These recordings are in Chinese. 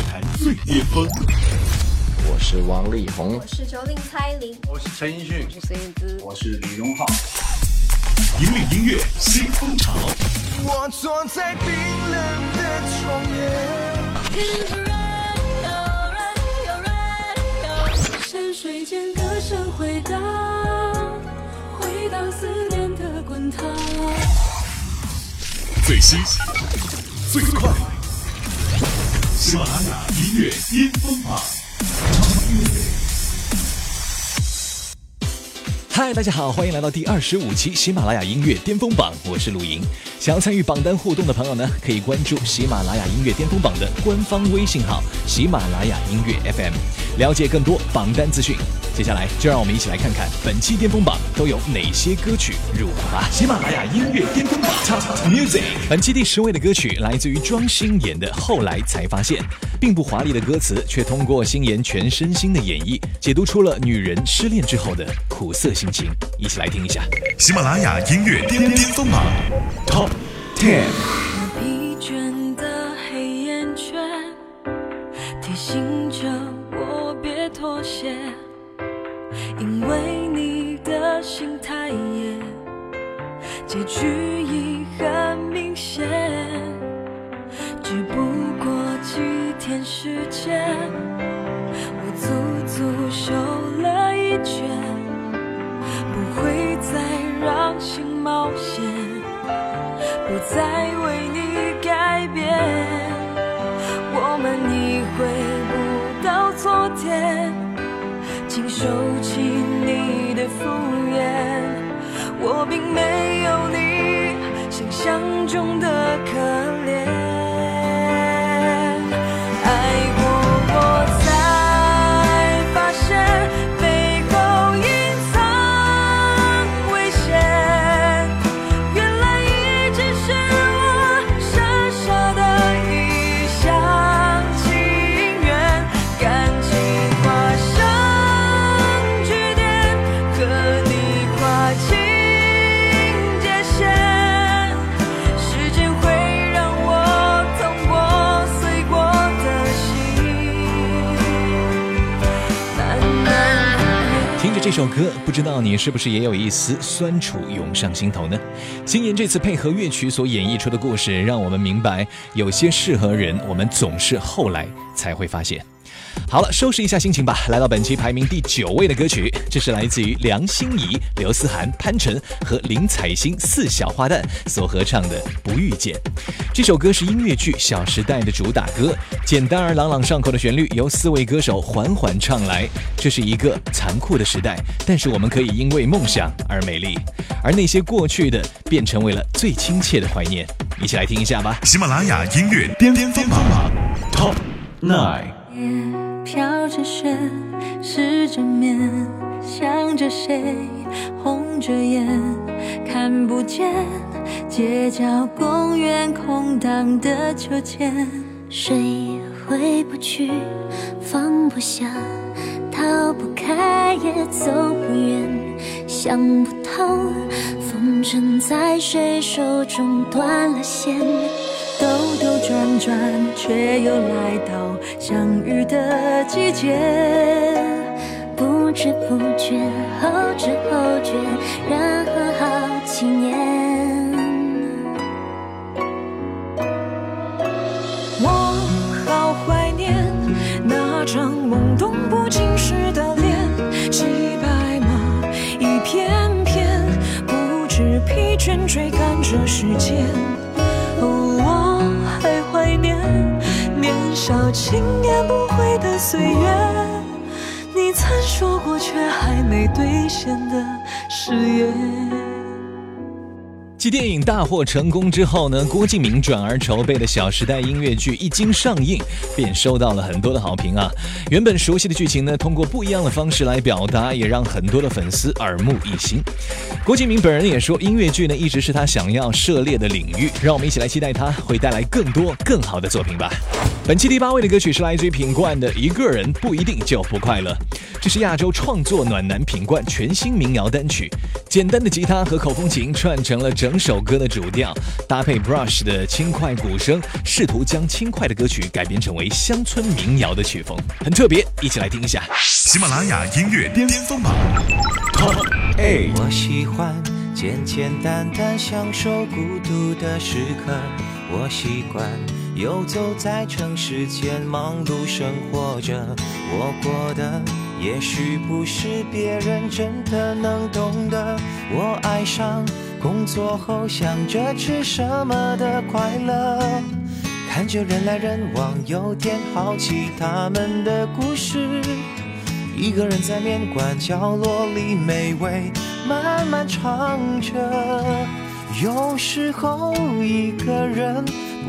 乐坛最巅峰。我是王力宏，我是九零蔡琳，我是陈奕迅，我是孙燕姿，我是李荣浩。引领音乐新风潮。我坐在冰冷的窗沿，山水间歌声回荡，回荡思念的滚烫。最新、最快，喜马拉雅音乐巅峰榜。嗨，大家好，欢迎来到第二十五期喜马拉雅音乐巅峰榜，我是陆莹。想要参与榜单互动的朋友呢，可以关注喜马拉雅音乐巅峰榜的官方微信号“喜马拉雅音乐 FM”，了解更多榜单资讯。接下来就让我们一起来看看本期巅峰榜都有哪些歌曲入榜吧。喜马拉雅音乐巅峰榜 Top Music，本期第十位的歌曲来自于庄心妍的《后来才发现》，并不华丽的歌词，却通过心妍全身心的演绎，解读出了女人失恋之后的苦涩心情。一起来听一下。喜马拉雅音乐巅巅峰榜 Top Ten。疲倦的黑眼圈提醒着我别妥协。因为你的心太野，结局已很明显。只不过几天时间，首歌，不知道你是不是也有一丝酸楚涌上心头呢？星妍这次配合乐曲所演绎出的故事，让我们明白，有些适合人，我们总是后来才会发现。好了，收拾一下心情吧。来到本期排名第九位的歌曲，这是来自于梁心颐、刘思涵、潘辰和林采欣四小花旦所合唱的《不遇见》。这首歌是音乐剧《小时代》的主打歌，简单而朗朗上口的旋律由四位歌手缓缓唱来。这是一个残酷的时代，但是我们可以因为梦想而美丽，而那些过去的便成为了最亲切的怀念。一起来听一下吧。喜马拉雅音乐巅巅峰榜 Top Nine。飘着雪，湿着面，想着谁，红着眼，看不见街角公园空荡的秋千，谁回不去，放不下，逃不开也走不远，想不透，风筝在谁手中断了线。兜兜转转，却又来到相遇的季节。不知不觉，后知后觉，然后好几年。我好怀念那张懵懂不经事的脸，骑白马一片片，不知疲倦追赶着时间。小轻言不悔的岁月，你曾说过却还没兑现的誓言。继电影大获成功之后呢，郭敬明转而筹备的《小时代》音乐剧一经上映，便收到了很多的好评啊。原本熟悉的剧情呢，通过不一样的方式来表达，也让很多的粉丝耳目一新。郭敬明本人也说，音乐剧呢一直是他想要涉猎的领域，让我们一起来期待他会带来更多更好的作品吧。本期第八位的歌曲是来自于品冠的《一个人不一定就不快乐》，这是亚洲创作暖男品冠全新民谣单曲。简单的吉他和口风琴串成了整首歌的主调，搭配 Brush 的轻快鼓声，试图将轻快的歌曲改编成为乡村民谣的曲风，很特别。一起来听一下。喜马拉雅音乐巅峰榜。我喜欢简简单单享受孤独的时刻，我习惯游走在城市间忙碌生活着，我过的也许不是别人真的能懂得，我爱上工作后想着吃什么的快乐，看着人来人往，有点好奇他们的故事。一个人在面馆角落里美味慢慢尝着，有时候一个人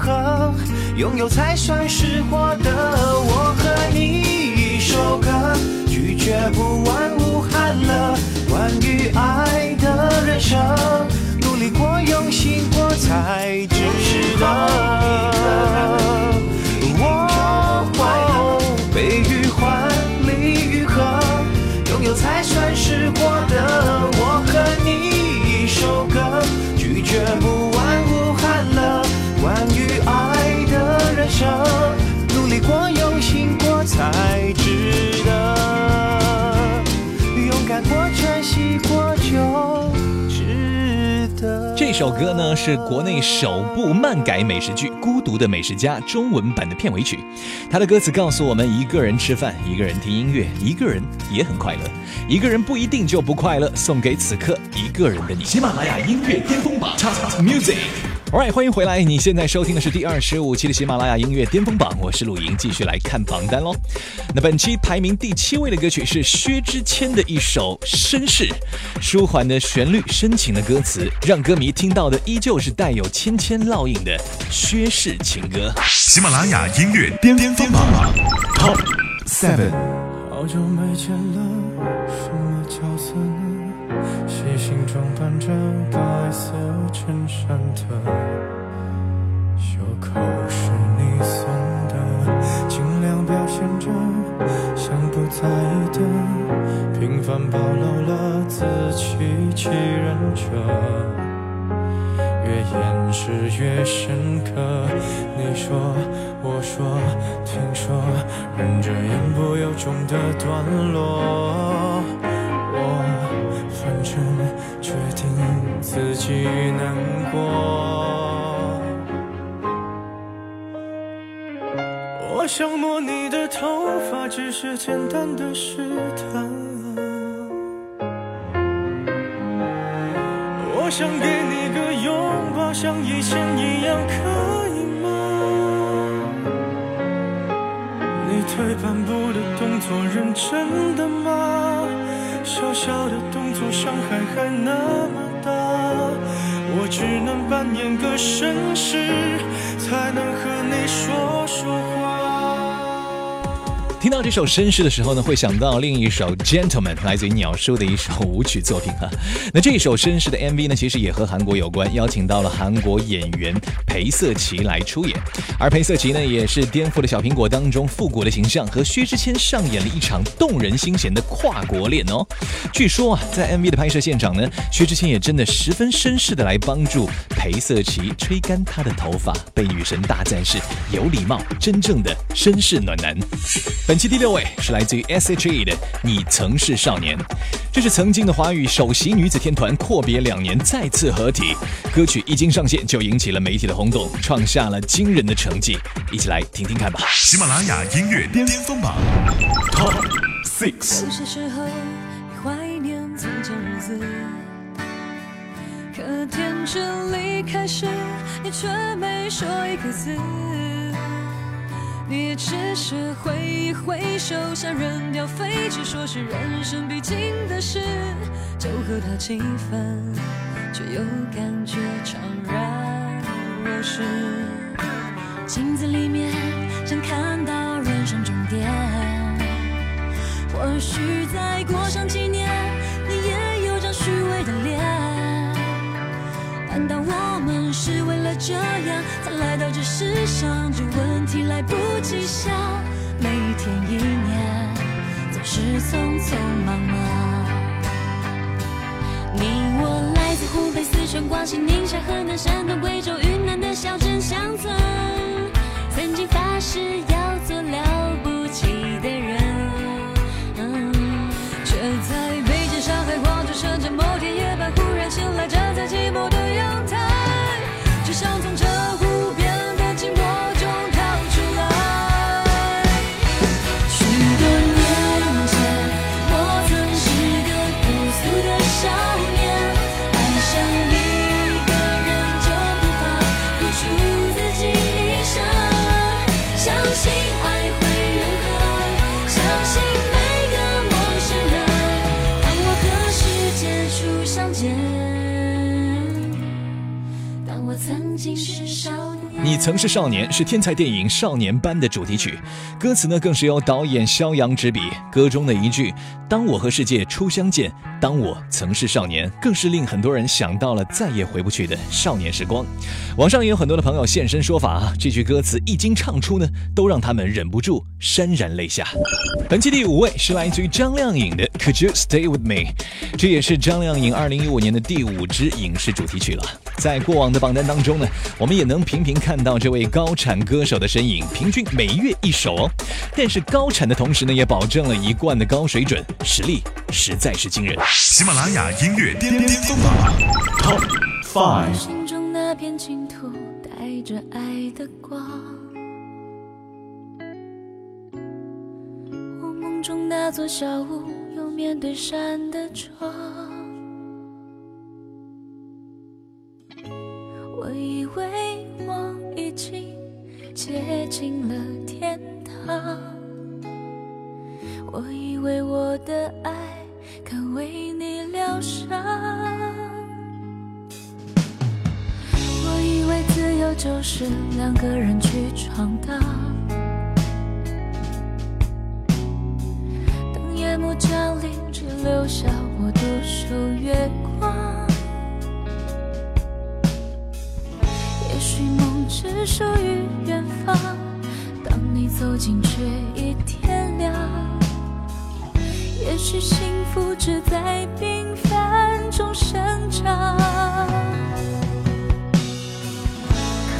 离与合，拥有才算是获得。我和你一首歌，拒绝不完无憾了。关于爱的人生，努力过，用心过才值得。我悲与欢，离与合，拥有才算是获得。我和你一首歌，拒绝不生，努力过，用心过才值得。勇敢过，珍惜过就值得。这首歌呢是国内首部漫改美食剧《孤独的美食家》中文版的片尾曲。它的歌词告诉我们：一个人吃饭，一个人听音乐，一个人也很快乐。一个人不一定就不快乐。送给此刻一个人的你。喜马拉雅音乐巅峰榜 Top Music。Alright，欢迎回来！你现在收听的是第二十五期的喜马拉雅音乐巅峰榜，我是陆莹，继续来看榜单喽。那本期排名第七位的歌曲是薛之谦的一首《绅士》，舒缓的旋律，深情的歌词，让歌迷听到的依旧是带有芊芊烙印的薛氏情歌。喜马拉雅音乐巅峰榜 Top Seven。好久没见了，什么角色呢？细心装扮着白色衬衫的，袖口是你送的，尽量表现着像不在意的，平凡暴露了自欺欺人者。越掩饰越深刻。你说，我说，听说，忍着言不由衷的段落。我反正自己难过。我想摸你的头发，只是简单的试探。我想给你个拥抱，像以前一样，可以吗？你退半步的动作，认真的吗？小小的动作，伤害还那么。我只能扮演个绅士，才能和你说说话。听到这首绅士的时候呢，会想到另一首 Gentleman，来自于鸟叔的一首舞曲作品哈。那这首绅士的 MV 呢，其实也和韩国有关，邀请到了韩国演员裴瑟琪来出演。而裴瑟琪呢，也是颠覆了小苹果当中复古的形象，和薛之谦上演了一场动人心弦的跨国恋哦。据说啊，在 MV 的拍摄现场呢，薛之谦也真的十分绅士的来帮助裴瑟琪吹干她的头发，被女神大赞是有礼貌，真正的绅士暖男。本期第六位是来自于 S.H.E 的《你曾是少年》，这是曾经的华语首席女子天团阔别两年再次合体，歌曲一经上线就引起了媒体的轰动，创下了惊人的成绩。一起来听听看吧。喜马拉雅音乐巅峰榜 Top Six。有些时候你怀念从前日子，可天真离开时，你却没说一个字。你只是挥一挥手，想扔掉废纸，说是人生必经的事，就和他气愤，却又感觉怅然若失。镜子里面想看到人生终点，或许再过上几来到这世上？这问题来不及想，每一天一年总是匆匆忙忙。你我来自湖北、四川、广西、宁夏、河南、山东、贵州、云南的小镇乡村，曾经发誓你曾是少年是天才电影《少年班》的主题曲，歌词呢更是由导演肖阳执笔。歌中的一句“当我和世界初相见，当我曾是少年”，更是令很多人想到了再也回不去的少年时光。网上也有很多的朋友现身说法啊，这句歌词一经唱出呢，都让他们忍不住潸然泪下。本期第五位是来自于张靓颖的《Could You Stay With Me》，这也是张靓颖2015年的第五支影视主题曲了。在过往的榜单当中呢，我们也能频频看到这位高产歌手的身影，平均每月一首哦。但是高产的同时呢，也保证了一贯的高水准，实力实在是惊人。喜马拉雅音乐巅巅峰榜 Top Five。心中那片净土带着爱的光，我梦中那座小屋有面对山的窗。我以为我已经接近了天堂，我以为我的爱可为你疗伤。我以为自由就是两个人去闯荡，等夜幕降临，只留下我独守月光。梦只属于远方，当你走近却已天亮。也许幸福只在平凡中生长。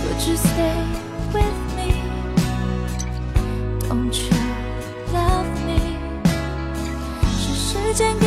Could you stay with me? Don't you love me? 是时间给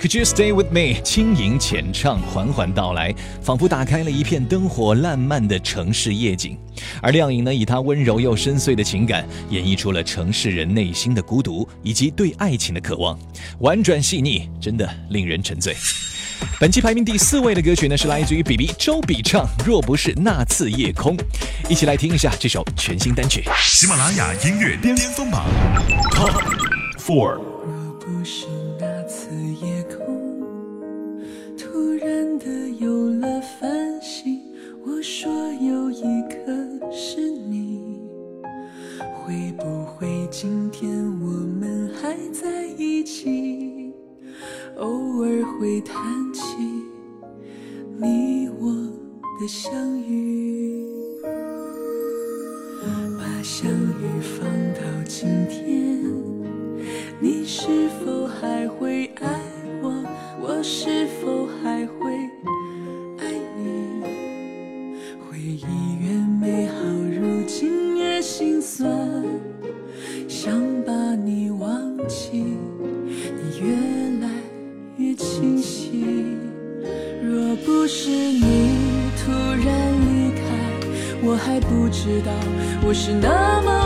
Could you stay with me？轻盈浅唱，缓缓到来，仿佛打开了一片灯火烂漫的城市夜景。而亮颖呢，以她温柔又深邃的情感，演绎出了城市人内心的孤独以及对爱情的渴望，婉转细腻，真的令人沉醉。本期排名第四位的歌曲呢，是来自于 BB 周笔畅《若不是那次夜空》，一起来听一下这首全新单曲。喜马拉雅音乐巅峰榜 Top Four。若不是那次夜有了繁星，我说有一颗是你，会不会今天我们还在一起？偶尔会谈起你我的相遇。把相遇放到今天，越来越清晰。若不是你突然离开，我还不知道我是那么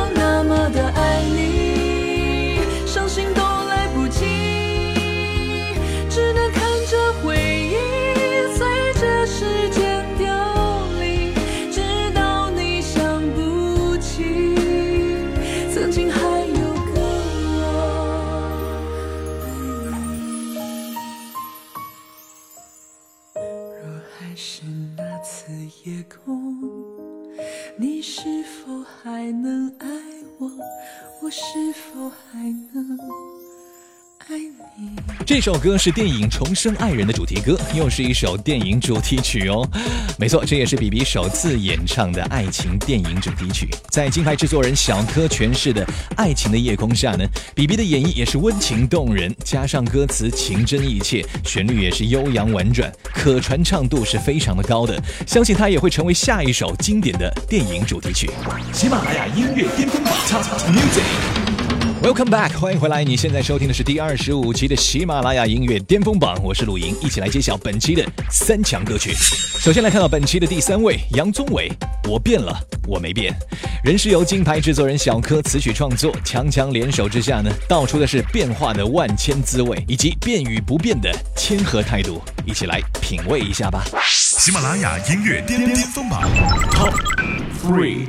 这首歌是电影《重生爱人》的主题歌，又是一首电影主题曲哦。没错，这也是比比首次演唱的爱情电影主题曲。在金牌制作人小柯诠释的《爱情的夜空》下呢，比比的演绎也是温情动人，加上歌词情真意切，旋律也是悠扬婉转，可传唱度是非常的高的。相信它也会成为下一首经典的电影主题曲。喜马拉雅音乐巅峰榜 Top Music。Welcome back，欢迎回来！你现在收听的是第二十五期的喜马拉雅音乐巅峰榜，我是陆莹，一起来揭晓本期的三强歌曲。首先来看到本期的第三位，杨宗纬，《我变了，我没变》，仍是由金牌制作人小柯词曲创作，强强联手之下呢，道出的是变化的万千滋味，以及变与不变的谦和态度，一起来品味一下吧。喜马拉雅音乐巅峰榜 Top Three。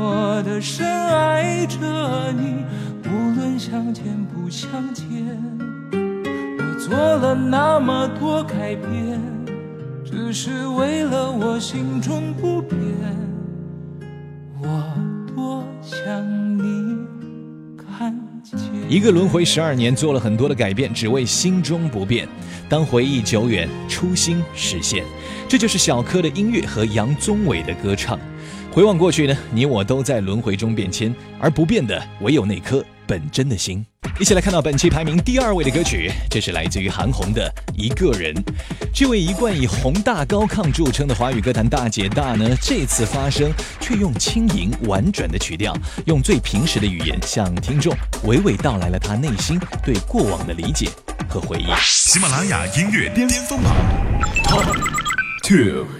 默默的深爱着你，无论相见不相见。我做了那么多改变，只是为了我心中不变。我多想你看见。一个轮回十二年，做了很多的改变，只为心中不变。当回忆久远，初心实现，这就是小柯的音乐和杨宗纬的歌唱。回望过去呢，你我都在轮回中变迁，而不变的唯有那颗本真的心。一起来看到本期排名第二位的歌曲，这是来自于韩红的《一个人》。这位一贯以宏大高亢著称的华语歌坛大姐大呢，这次发声却用轻盈婉转的曲调，用最平实的语言向听众娓娓道来了她内心对过往的理解和回忆。喜马拉雅音乐巅峰榜 Top Two。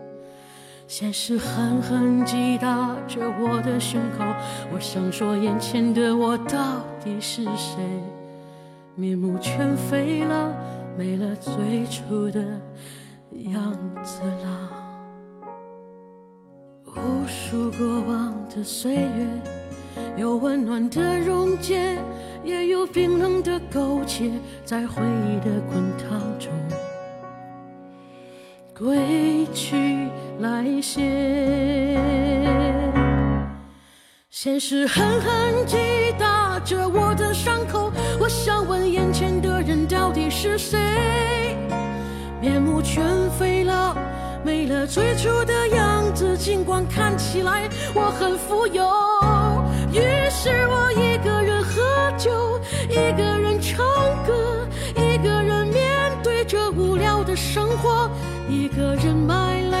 现实狠狠击打着我的胸口。我想说，眼前的我到底是谁？面目全非了，没了最初的样子了。无数过往的岁月，有温暖的溶解，也有冰冷的苟且，在回忆的滚烫中。归去来写，现实狠狠击打着我的伤口。我想问眼前的人到底是谁？面目全非了，没了最初的样子。尽管看起来我很富有，于是我一个人喝酒，一个人唱歌，一个人面对着无聊的生活。一个人买来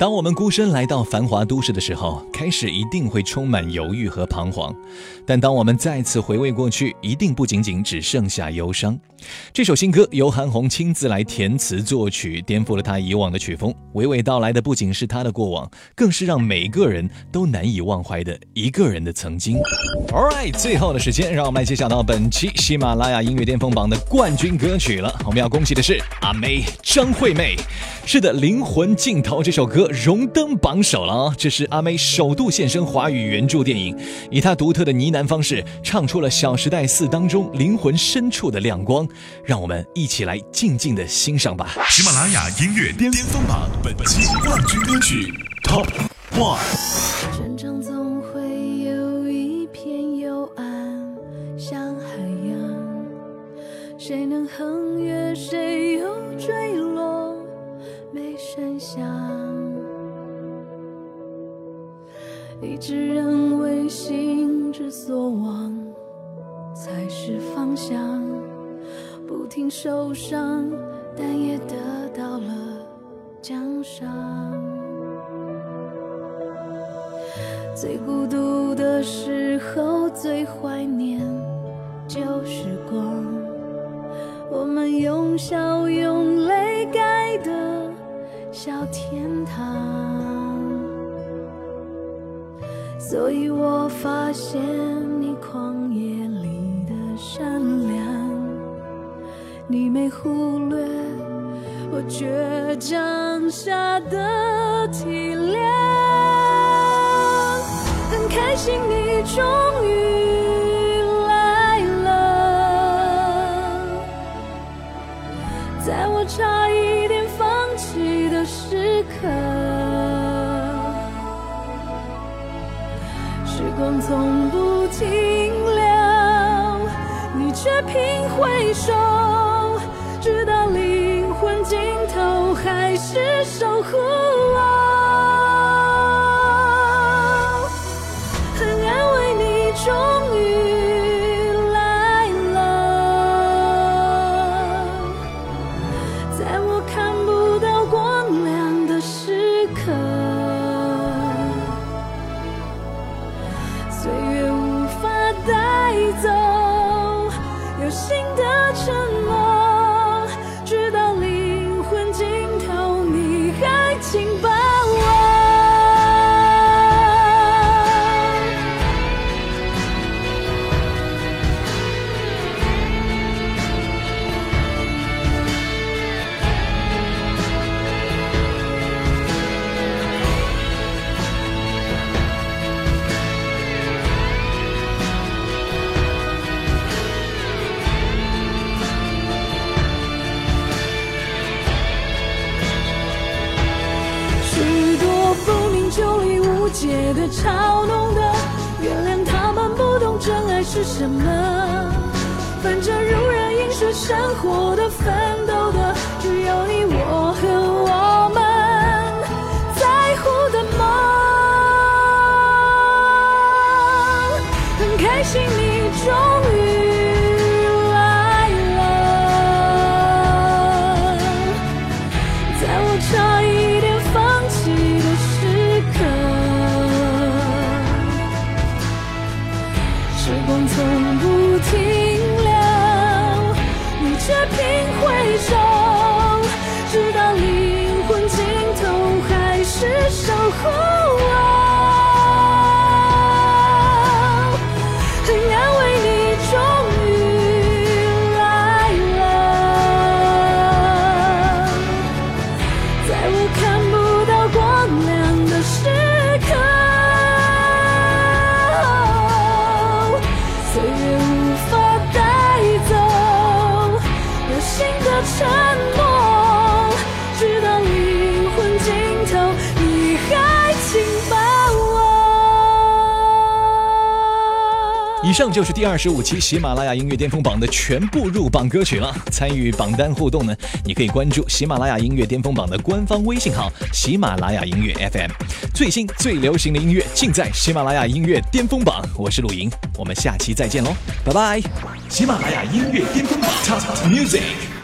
当我们孤身来到繁华都市的时候，开始一定会充满犹豫和彷徨，但当我们再次回味过去，一定不仅仅只剩下忧伤。这首新歌由韩红亲自来填词作曲，颠覆了她以往的曲风，娓娓道来的不仅是她的过往，更是让每个人都难以忘怀的一个人的曾经。All right，最后的时间，让我们来揭晓到本期喜马拉雅音乐巅峰榜的冠军歌曲了。我们要恭喜的是阿妹张惠妹，是的，《灵魂尽头》这首歌。荣登榜首了啊！这是阿妹首度现身华语原著电影，以她独特的呢喃方式唱出了《小时代四》当中灵魂深处的亮光，让我们一起来静静的欣赏吧。喜马拉雅音乐巅峰榜本期冠军歌曲 Top One。成长总会有一片幽暗，像海洋，谁能横越，谁又坠落，一直认为心之所往才是方向，不停受伤，但也得到了奖赏。最孤独的时候，最怀念旧时光，我们用笑用泪盖的小天堂。所以我发现你旷野里的善良，你没忽略我倔强下的体谅。很开心你终于手，直到灵魂尽头，还是守护。是生活的分。上就是第二十五期喜马拉雅音乐巅峰榜的全部入榜歌曲了。参与榜单互动呢，你可以关注喜马拉雅音乐巅峰榜的官方微信号“喜马拉雅音乐 FM”，最新最流行的音乐尽在喜马拉雅音乐巅峰榜。我是陆莹，我们下期再见喽，拜拜！喜马拉雅音乐巅峰榜，Top Music。